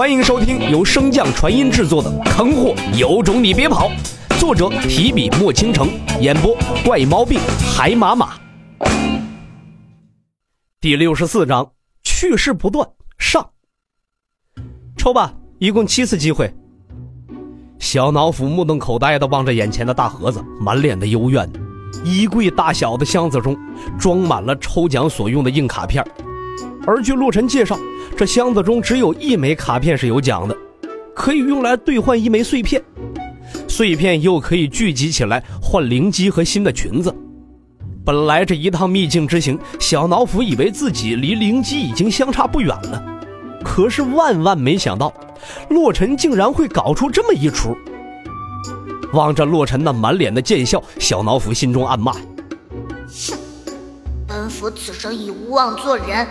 欢迎收听由升降传音制作的《坑货有种你别跑》，作者提笔墨倾城，演播怪毛病海马马。第六十四章，趣事不断上。抽吧，一共七次机会。小脑斧目瞪口呆的望着眼前的大盒子，满脸的幽怨。衣柜大小的箱子中装满了抽奖所用的硬卡片，而据洛尘介绍，这箱子中只有一枚卡片是有奖的，可以用来兑换一枚碎片，碎片又可以聚集起来换灵机和新的裙子。本来这一趟秘境之行，小脑斧以为自己离灵机已经相差不远了，可是万万没想到，洛尘竟然会搞出这么一出。望着洛尘那满脸的贱笑，小脑斧心中暗骂：“哼，本府此生已无望做人，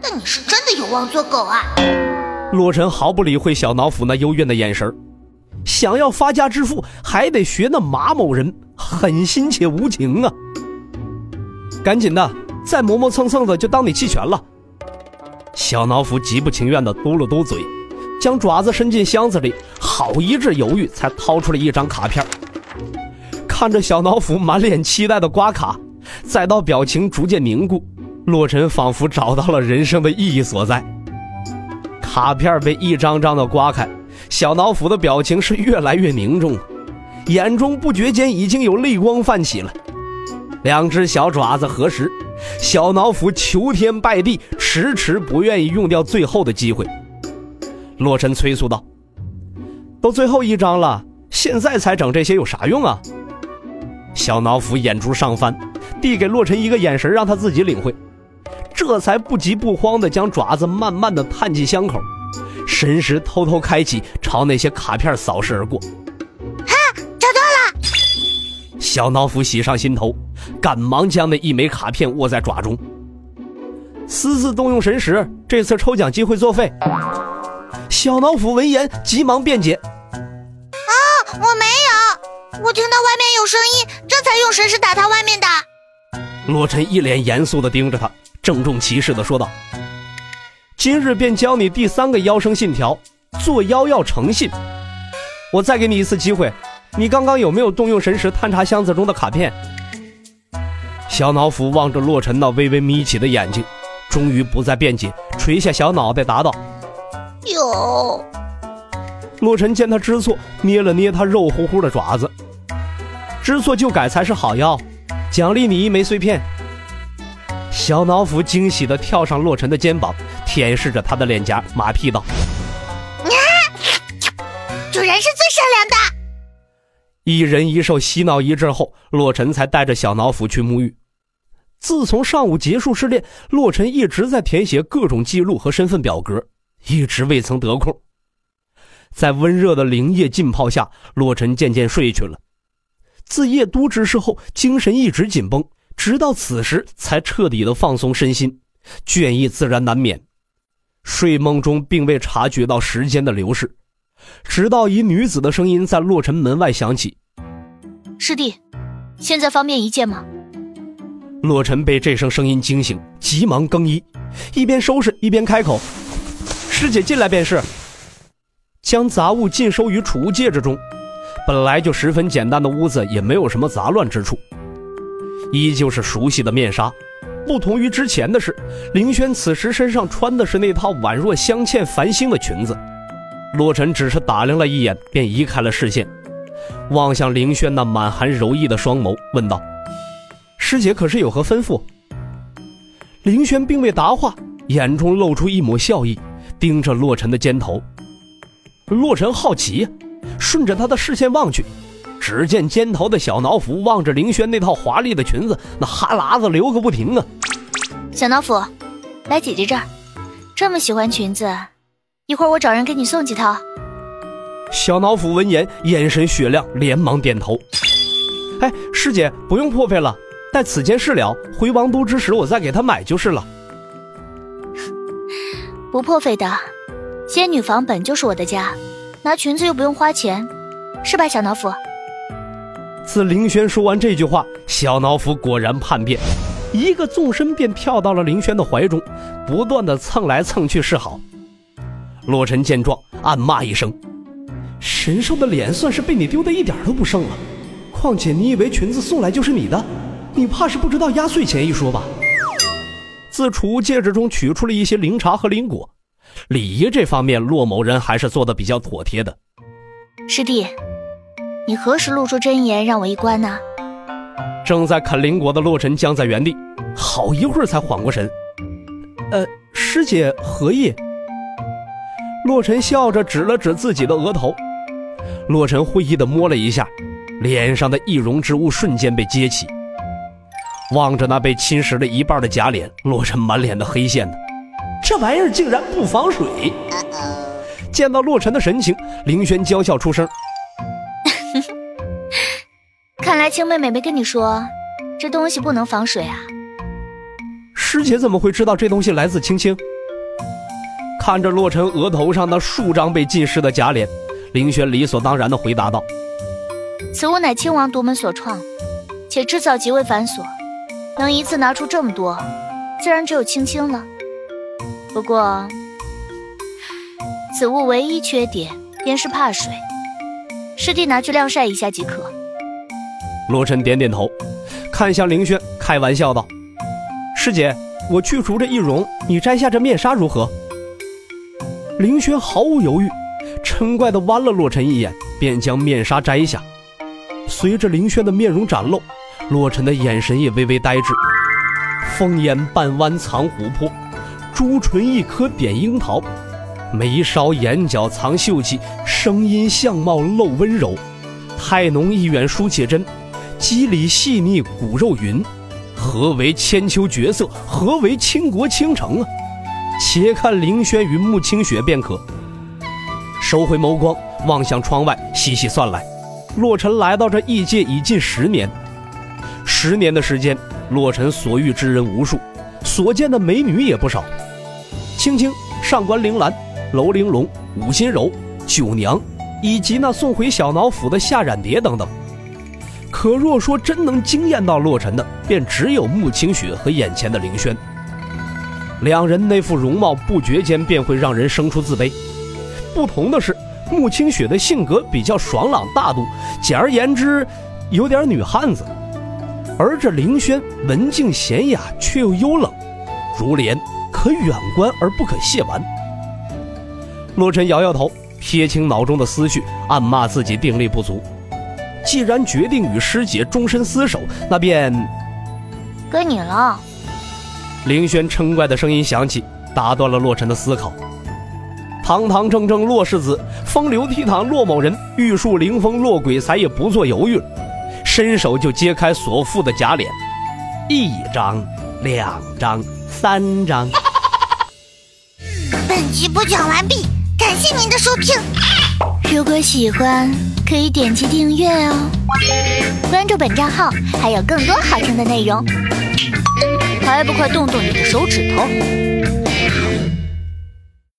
但你是真的有望做狗啊！”洛尘毫不理会小脑斧那幽怨的眼神想要发家致富，还得学那马某人狠心且无情啊！赶紧的，再磨磨蹭蹭的就当你弃权了。小脑斧极不情愿的嘟了嘟嘴。将爪子伸进箱子里，好一阵犹豫，才掏出了一张卡片。看着小脑斧满脸期待的刮卡，再到表情逐渐凝固，洛尘仿佛找到了人生的意义所在。卡片被一张张的刮开，小脑斧的表情是越来越凝重，眼中不觉间已经有泪光泛起了。两只小爪子合十，小脑斧求天拜地，迟迟不愿意用掉最后的机会。洛尘催促道：“都最后一张了，现在才整这些有啥用啊？”小脑斧眼珠上翻，递给洛尘一个眼神，让他自己领会。这才不急不慌地将爪子慢慢地探进箱口，神识偷偷开启，朝那些卡片扫视而过。哈，找到了！小脑斧喜上心头，赶忙将那一枚卡片握在爪中，私自动用神识，这次抽奖机会作废。小脑斧闻言，急忙辩解：“啊，我没有，我听到外面有声音，这才用神识打他外面的。”洛尘一脸严肃地盯着他，郑重其事地说道：“今日便教你第三个妖生信条，做妖要诚信。我再给你一次机会，你刚刚有没有动用神识探查箱子中的卡片？”小脑斧望着洛尘那微微眯起的眼睛，终于不再辩解，垂下小脑袋答道。有，洛尘见他知错，捏了捏他肉乎乎的爪子。知错就改才是好药，奖励你一枚碎片。小脑斧惊喜地跳上洛尘的肩膀，舔舐着他的脸颊，马屁道：“主人是最善良的。”一人一兽嬉闹一阵后，洛尘才带着小脑斧去沐浴。自从上午结束试炼，洛尘一直在填写各种记录和身份表格。一直未曾得空，在温热的灵液浸泡下，洛尘渐渐睡去了。自夜都之事后，精神一直紧绷，直到此时才彻底的放松身心，倦意自然难免。睡梦中并未察觉到时间的流逝，直到一女子的声音在洛尘门外响起：“师弟，现在方便一见吗？”洛尘被这声声音惊醒，急忙更衣，一边收拾一边开口。师姐进来便是，将杂物尽收于储物戒指中。本来就十分简单的屋子，也没有什么杂乱之处，依旧是熟悉的面纱。不同于之前的是，凌轩此时身上穿的是那套宛若镶嵌繁星的裙子。洛尘只是打量了一眼，便移开了视线，望向凌轩那满含柔意的双眸，问道：“师姐可是有何吩咐？”凌轩并未答话，眼中露出一抹笑意。盯着洛尘的肩头，洛尘好奇，顺着他的视线望去，只见肩头的小脑斧望着凌轩那套华丽的裙子，那哈喇子流个不停啊！小脑斧，来姐姐这儿，这么喜欢裙子，一会儿我找人给你送几套。小脑斧闻言，眼神雪亮，连忙点头。哎，师姐不用破费了，待此件事了，回王都之时我再给他买就是了。不破费的，仙女房本就是我的家，拿裙子又不用花钱，是吧，小脑斧？自凌轩说完这句话，小脑斧果然叛变，一个纵身便跳到了凌轩的怀中，不断的蹭来蹭去示好。洛尘见状，暗骂一声：“神兽的脸算是被你丢的一点都不剩了。况且你以为裙子送来就是你的？你怕是不知道压岁钱一说吧？”自储物戒指中取出了一些灵茶和灵果，礼仪这方面，骆某人还是做的比较妥帖的。师弟，你何时露出真颜让我一观呢？正在啃灵果的洛尘僵在原地，好一会儿才缓过神。呃，师姐何意？洛尘笑着指了指自己的额头。洛尘会意的摸了一下，脸上的易容之物瞬间被揭起。望着那被侵蚀了一半的假脸，洛尘满脸的黑线呢。这玩意儿竟然不防水！见到洛尘的神情，林轩娇笑出声。看来青妹妹没跟你说，这东西不能防水啊。师姐怎么会知道这东西来自青青？看着洛尘额头上那数张被浸湿的假脸，林轩理所当然的回答道：“此物乃亲王独门所创，且制造极为繁琐，能一次拿出这么多，自然只有青青了。不过，此物唯一缺点便是怕水，师弟拿去晾晒一下即可。”罗晨点点头，看向凌轩，开玩笑道：“师姐，我去除这易容，你摘下这面纱如何？”凌轩毫无犹豫，嗔怪地剜了洛尘一眼，便将面纱摘下。随着凌轩的面容展露，洛尘的眼神也微微呆滞。凤眼半弯藏琥珀，朱唇一颗点樱桃，眉梢眼角藏秀气，声音相貌露温柔，态浓意远书且真。肌理细腻，骨肉匀，何为千秋绝色？何为倾国倾城啊？且看凌轩与穆清雪便可。收回眸光，望向窗外，细细算来，洛尘来到这异界已近十年。十年的时间，洛尘所遇之人无数，所见的美女也不少。青青、上官铃兰、楼玲珑、武心柔、九娘，以及那送回小脑府的夏染蝶等等。可若说真能惊艳到洛尘的，便只有穆清雪和眼前的凌轩。两人那副容貌，不觉间便会让人生出自卑。不同的是，穆清雪的性格比较爽朗大度，简而言之，有点女汉子；而这凌轩文静娴雅，却又幽冷，如莲，可远观而不可亵玩。洛尘摇摇头，撇清脑中的思绪，暗骂自己定力不足。既然决定与师姐终身厮守，那便归你了。凌轩嗔怪的声音响起，打断了洛尘的思考。堂堂正正洛世子，风流倜傥洛某人，玉树临风洛鬼才也不做犹豫，伸手就揭开所附的假脸，一张、两张、三张。本集播讲完毕，感谢您的收听。如果喜欢，可以点击订阅哦，关注本账号还有更多好听的内容，还不快动动你的手指头！